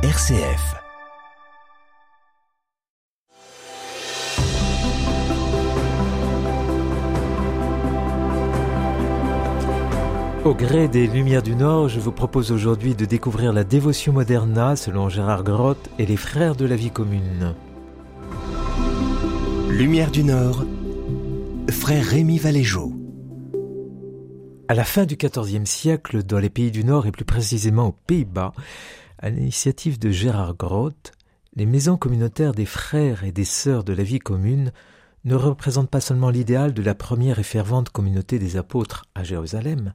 RCF. Au gré des Lumières du Nord, je vous propose aujourd'hui de découvrir la dévotion moderna selon Gérard Grotte et les frères de la vie commune. Lumière du Nord, frère Rémi Valéjo. À la fin du XIVe siècle, dans les pays du Nord et plus précisément aux Pays-Bas, à l'initiative de Gérard Grotte, les maisons communautaires des frères et des sœurs de la vie commune ne représentent pas seulement l'idéal de la première et fervente communauté des apôtres à Jérusalem,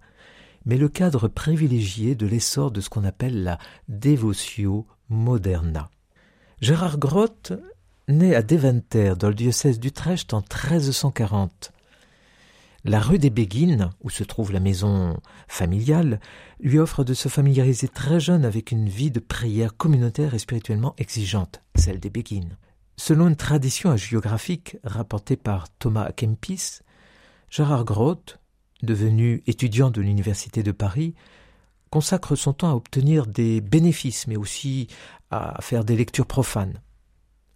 mais le cadre privilégié de l'essor de ce qu'on appelle la Devotio Moderna. Gérard Grotte naît à Deventer, dans le diocèse d'Utrecht, en 1340. La rue des Béguines, où se trouve la maison familiale, lui offre de se familiariser très jeune avec une vie de prière communautaire et spirituellement exigeante, celle des Béguines. Selon une tradition géographique rapportée par Thomas Kempis, Gérard Groth, devenu étudiant de l'Université de Paris, consacre son temps à obtenir des bénéfices, mais aussi à faire des lectures profanes.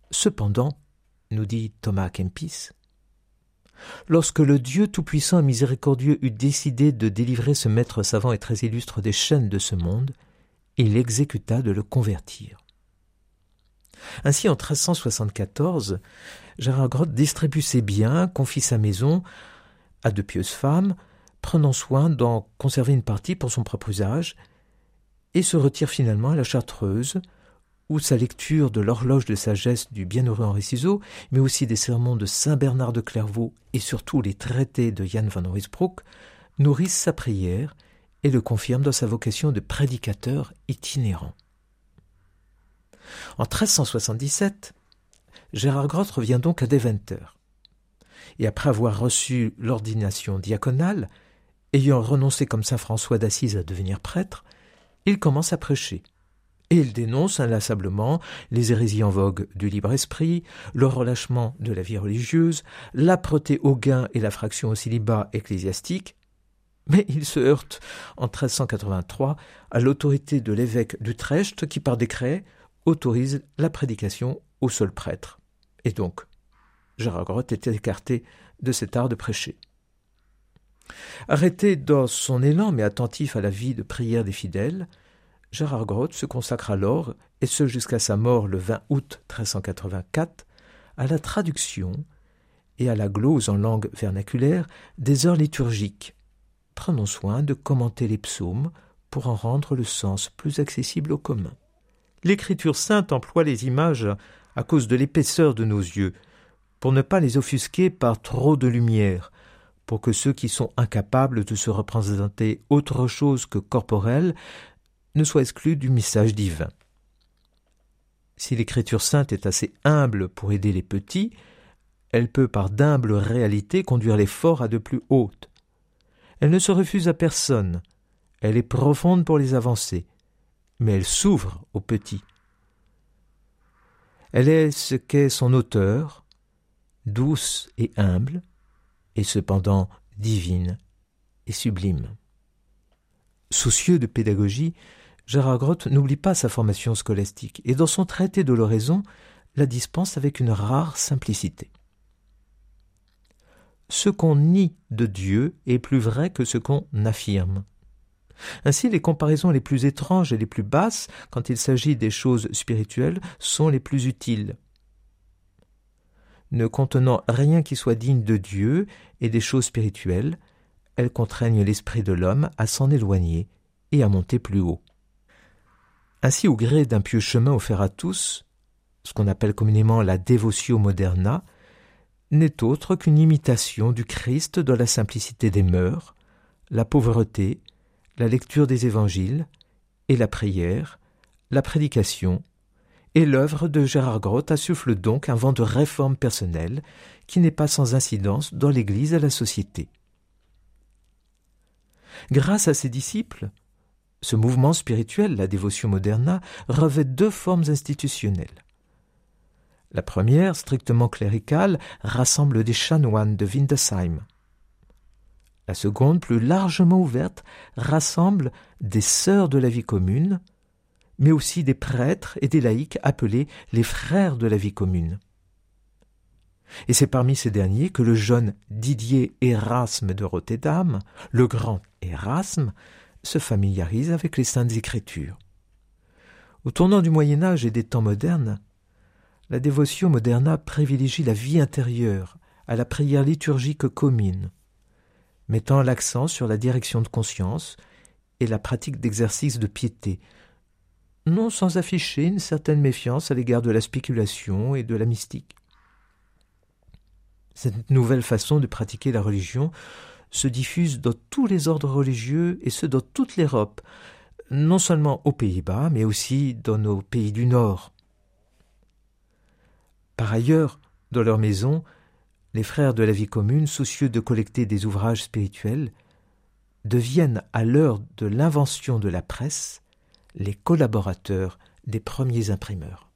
Cependant, nous dit Thomas Kempis, lorsque le Dieu tout-puissant et miséricordieux eut décidé de délivrer ce maître savant et très illustre des chaînes de ce monde, il exécuta de le convertir. Ainsi, en 1374, Gérard Grotte distribue ses biens, confie sa maison à de pieuses femmes, prenant soin d'en conserver une partie pour son propre usage, et se retire finalement à la Chartreuse, où sa lecture de l'horloge de sagesse du bienheureux Henri Ciseaux, mais aussi des sermons de Saint Bernard de Clairvaux et surtout les traités de Jan van Ruysbroek, nourrissent sa prière et le confirment dans sa vocation de prédicateur itinérant. En 1377, Gérard Grotte revient donc à Deventer. Et après avoir reçu l'ordination diaconale, Ayant renoncé comme saint François d'Assise à devenir prêtre, il commence à prêcher. Et il dénonce inlassablement les hérésies en vogue du libre esprit, le relâchement de la vie religieuse, l'âpreté au gain et la fraction au célibat ecclésiastique, mais il se heurte en 1383 à l'autorité de l'évêque d'Utrecht qui, par décret, autorise la prédication au seul prêtre. Et donc, Gérard Grotte était écarté de cet art de prêcher. Arrêté dans son élan mais attentif à la vie de prière des fidèles, Gérard Grotte se consacre alors, et ce jusqu'à sa mort le 20 août 1384, à la traduction et à la glose en langue vernaculaire des heures liturgiques, prenant soin de commenter les psaumes pour en rendre le sens plus accessible au commun. L'écriture sainte emploie les images à cause de l'épaisseur de nos yeux, pour ne pas les offusquer par trop de lumière, pour que ceux qui sont incapables de se représenter autre chose que corporel ne soient exclus du message divin. Si l'écriture sainte est assez humble pour aider les petits, elle peut par d'humbles réalités conduire les forts à de plus hautes. Elle ne se refuse à personne, elle est profonde pour les avancer, mais elle s'ouvre aux petits. Elle est ce qu'est son auteur, douce et humble, et cependant divine et sublime. Soucieux de pédagogie, Gérard Grotte n'oublie pas sa formation scolastique et dans son traité de l'oraison la dispense avec une rare simplicité. Ce qu'on nie de Dieu est plus vrai que ce qu'on affirme. Ainsi, les comparaisons les plus étranges et les plus basses, quand il s'agit des choses spirituelles, sont les plus utiles ne contenant rien qui soit digne de Dieu et des choses spirituelles, elles contraignent l'esprit de l'homme à s'en éloigner et à monter plus haut. Ainsi, au gré d'un pieux chemin offert à tous, ce qu'on appelle communément la dévotio moderna, n'est autre qu'une imitation du Christ dans la simplicité des mœurs, la pauvreté, la lecture des évangiles et la prière, la prédication et l'œuvre de Gérard Grotte insuffle donc un vent de réforme personnelle qui n'est pas sans incidence dans l'Église et la société. Grâce à ses disciples, ce mouvement spirituel, la dévotion moderna, revêt deux formes institutionnelles. La première, strictement cléricale, rassemble des chanoines de Windesheim. La seconde, plus largement ouverte, rassemble des sœurs de la vie commune, mais aussi des prêtres et des laïcs appelés les frères de la vie commune. Et c'est parmi ces derniers que le jeune Didier Erasme de Rotterdam, le grand Erasme, se familiarise avec les saintes écritures. Au tournant du Moyen Âge et des temps modernes, la dévotion moderna privilégie la vie intérieure à la prière liturgique commune, mettant l'accent sur la direction de conscience et la pratique d'exercices de piété, non sans afficher une certaine méfiance à l'égard de la spéculation et de la mystique. Cette nouvelle façon de pratiquer la religion se diffuse dans tous les ordres religieux et ce dans toute l'Europe, non seulement aux Pays-Bas, mais aussi dans nos pays du Nord. Par ailleurs, dans leur maison, les frères de la vie commune, soucieux de collecter des ouvrages spirituels, deviennent à l'heure de l'invention de la presse les collaborateurs des premiers imprimeurs.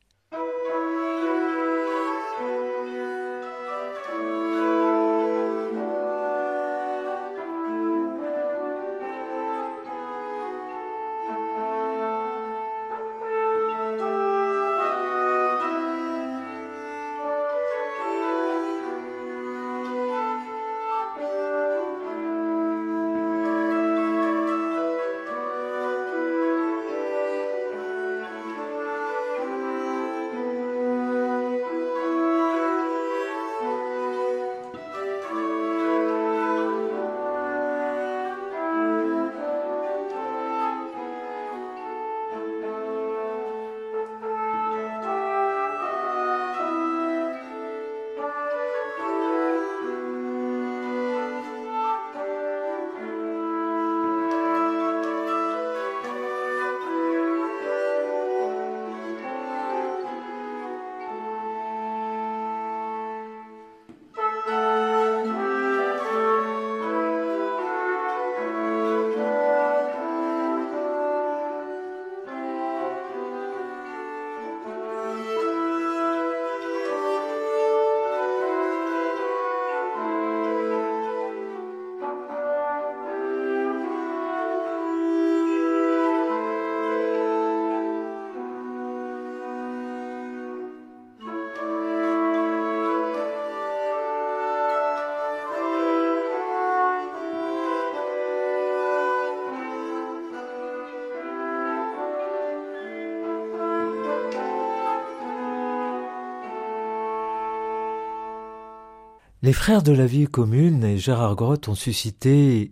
Les frères de la vie commune et Gérard Grotte ont suscité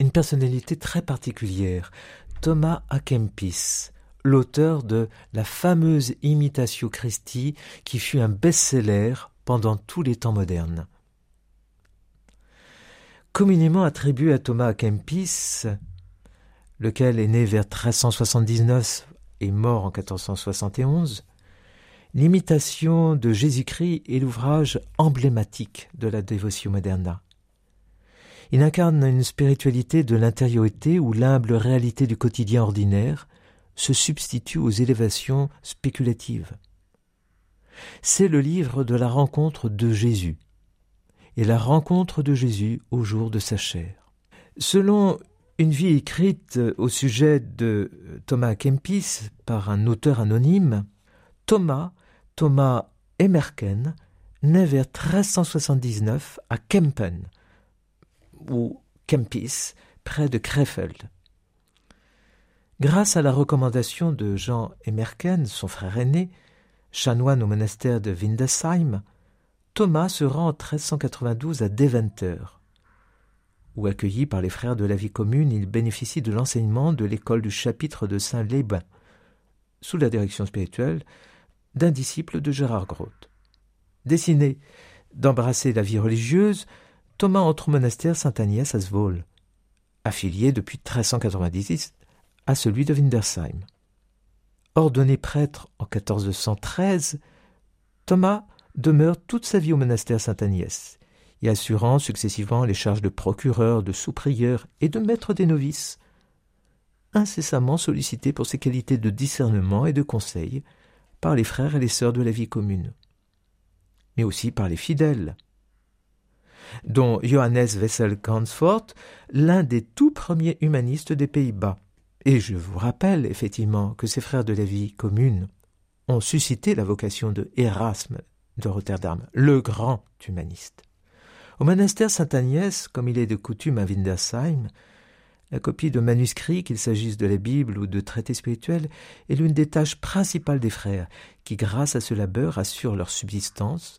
une personnalité très particulière, Thomas à Kempis, l'auteur de la fameuse Imitatio Christi qui fut un best-seller pendant tous les temps modernes. Communément attribué à Thomas à Kempis, lequel est né vers 1379 et mort en 1471, L'imitation de Jésus-Christ est l'ouvrage emblématique de la dévotion moderna. Il incarne une spiritualité de l'intériorité où l'humble réalité du quotidien ordinaire se substitue aux élévations spéculatives. C'est le livre de la rencontre de Jésus et la rencontre de Jésus au jour de sa chair. Selon une vie écrite au sujet de Thomas Kempis par un auteur anonyme, Thomas Thomas Emerken naît vers 1379 à Kempen, ou Kempis, près de Krefeld. Grâce à la recommandation de Jean Emerken, son frère aîné, chanoine au monastère de Windesheim, Thomas se rend en 1392 à Deventer, où accueilli par les frères de la vie commune, il bénéficie de l'enseignement de l'école du chapitre de Saint-Lébain, sous la direction spirituelle d'un disciple de Gérard Groth. Destiné d'embrasser la vie religieuse, Thomas entre au monastère Saint-Agnès à Svol, affilié depuis 1390 à celui de Windersheim. Ordonné prêtre en 1413, Thomas demeure toute sa vie au monastère Saint-Agnès, y assurant successivement les charges de procureur, de sous-prieur et de maître des novices, incessamment sollicité pour ses qualités de discernement et de conseil, par les frères et les sœurs de la vie commune, mais aussi par les fidèles, dont Johannes Wessel Gansfort, l'un des tout premiers humanistes des Pays-Bas, Et je vous rappelle effectivement que ces frères de la vie commune ont suscité la vocation de Erasme de Rotterdam, le grand humaniste. Au monastère Sainte-Agnès, comme il est de coutume à Windersheim, la copie de manuscrits, qu'il s'agisse de la Bible ou de traités spirituels, est l'une des tâches principales des frères, qui, grâce à ce labeur, assurent leur subsistance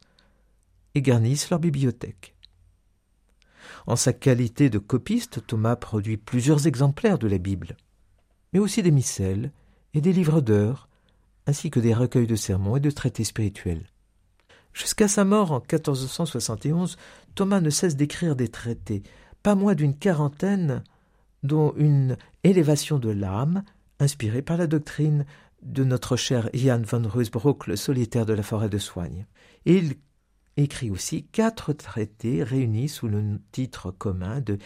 et garnissent leur bibliothèque. En sa qualité de copiste, Thomas produit plusieurs exemplaires de la Bible mais aussi des missels et des livres d'heures, ainsi que des recueils de sermons et de traités spirituels. Jusqu'à sa mort en 1471, Thomas ne cesse d'écrire des traités, pas moins d'une quarantaine, dont une élévation de l'âme, inspirée par la doctrine de notre cher Jan van Ruysbroek, le solitaire de la forêt de Soigne. Il écrit aussi quatre traités réunis sous le titre commun de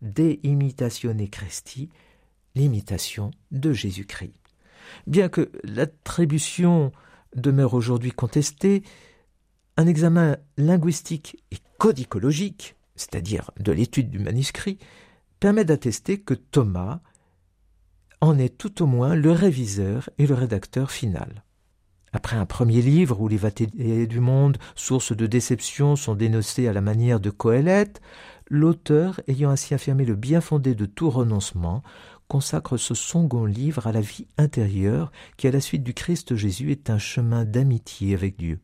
De Imitatione Christi, l'imitation de Jésus-Christ. Bien que l'attribution demeure aujourd'hui contestée, un examen linguistique et codicologique, c'est-à-dire de l'étude du manuscrit, permet d'attester que Thomas en est tout au moins le réviseur et le rédacteur final. Après un premier livre où les vatiers du monde, source de déception, sont dénoncés à la manière de Coëlette, l'auteur, ayant ainsi affirmé le bien fondé de tout renoncement, consacre ce second livre à la vie intérieure qui, à la suite du Christ Jésus, est un chemin d'amitié avec Dieu.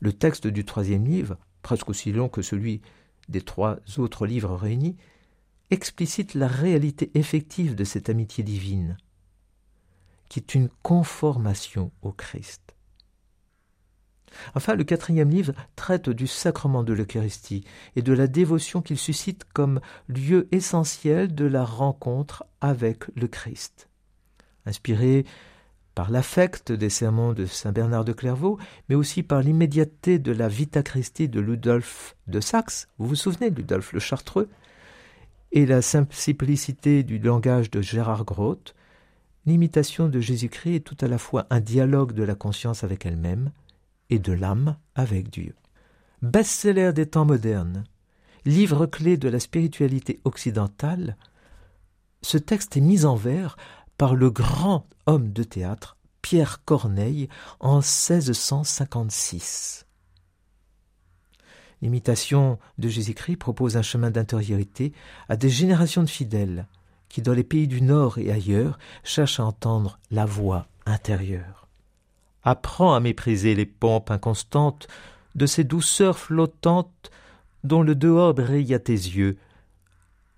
Le texte du troisième livre, presque aussi long que celui des trois autres livres réunis, explicite la réalité effective de cette amitié divine, qui est une conformation au Christ. Enfin, le quatrième livre traite du sacrement de l'Eucharistie et de la dévotion qu'il suscite comme lieu essentiel de la rencontre avec le Christ. Inspiré par l'affect des sermons de saint Bernard de Clairvaux, mais aussi par l'immédiateté de la Vita Christi de Ludolphe de Saxe, vous vous souvenez, Ludolphe le Chartreux, et la simplicité du langage de Gérard Groth, l'imitation de Jésus-Christ est tout à la fois un dialogue de la conscience avec elle-même, et de l'âme avec Dieu. Best-seller des temps modernes, livre clé de la spiritualité occidentale, ce texte est mis en vers par le grand homme de théâtre Pierre Corneille en 1656. L'imitation de Jésus-Christ propose un chemin d'intériorité à des générations de fidèles qui, dans les pays du Nord et ailleurs, cherchent à entendre la voix intérieure. Apprends à mépriser les pompes inconstantes de ces douceurs flottantes dont le dehors brille à tes yeux.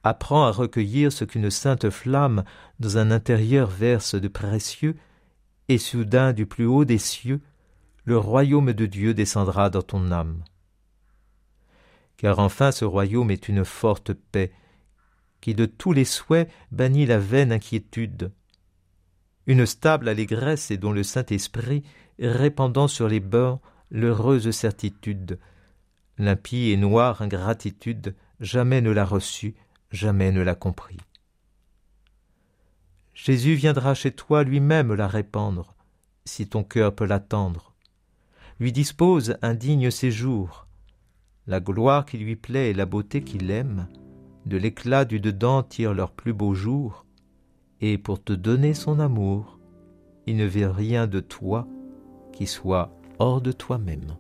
Apprends à recueillir ce qu'une sainte flamme dans un intérieur verse de précieux, et soudain du plus haut des cieux, le royaume de Dieu descendra dans ton âme. Car enfin ce royaume est une forte paix, qui de tous les souhaits bannit la vaine inquiétude, une stable allégresse et dont le Saint-Esprit, répandant sur les bords l'heureuse certitude. L'impie et noire ingratitude jamais ne l'a reçue, jamais ne l'a compris. Jésus viendra chez toi lui-même la répandre, si ton cœur peut l'attendre. Lui dispose un digne séjour. La gloire qui lui plaît et la beauté qu'il aime, de l'éclat du dedans tirent leur plus beau jour, et pour te donner son amour, il ne veut rien de toi qui soit hors de toi-même.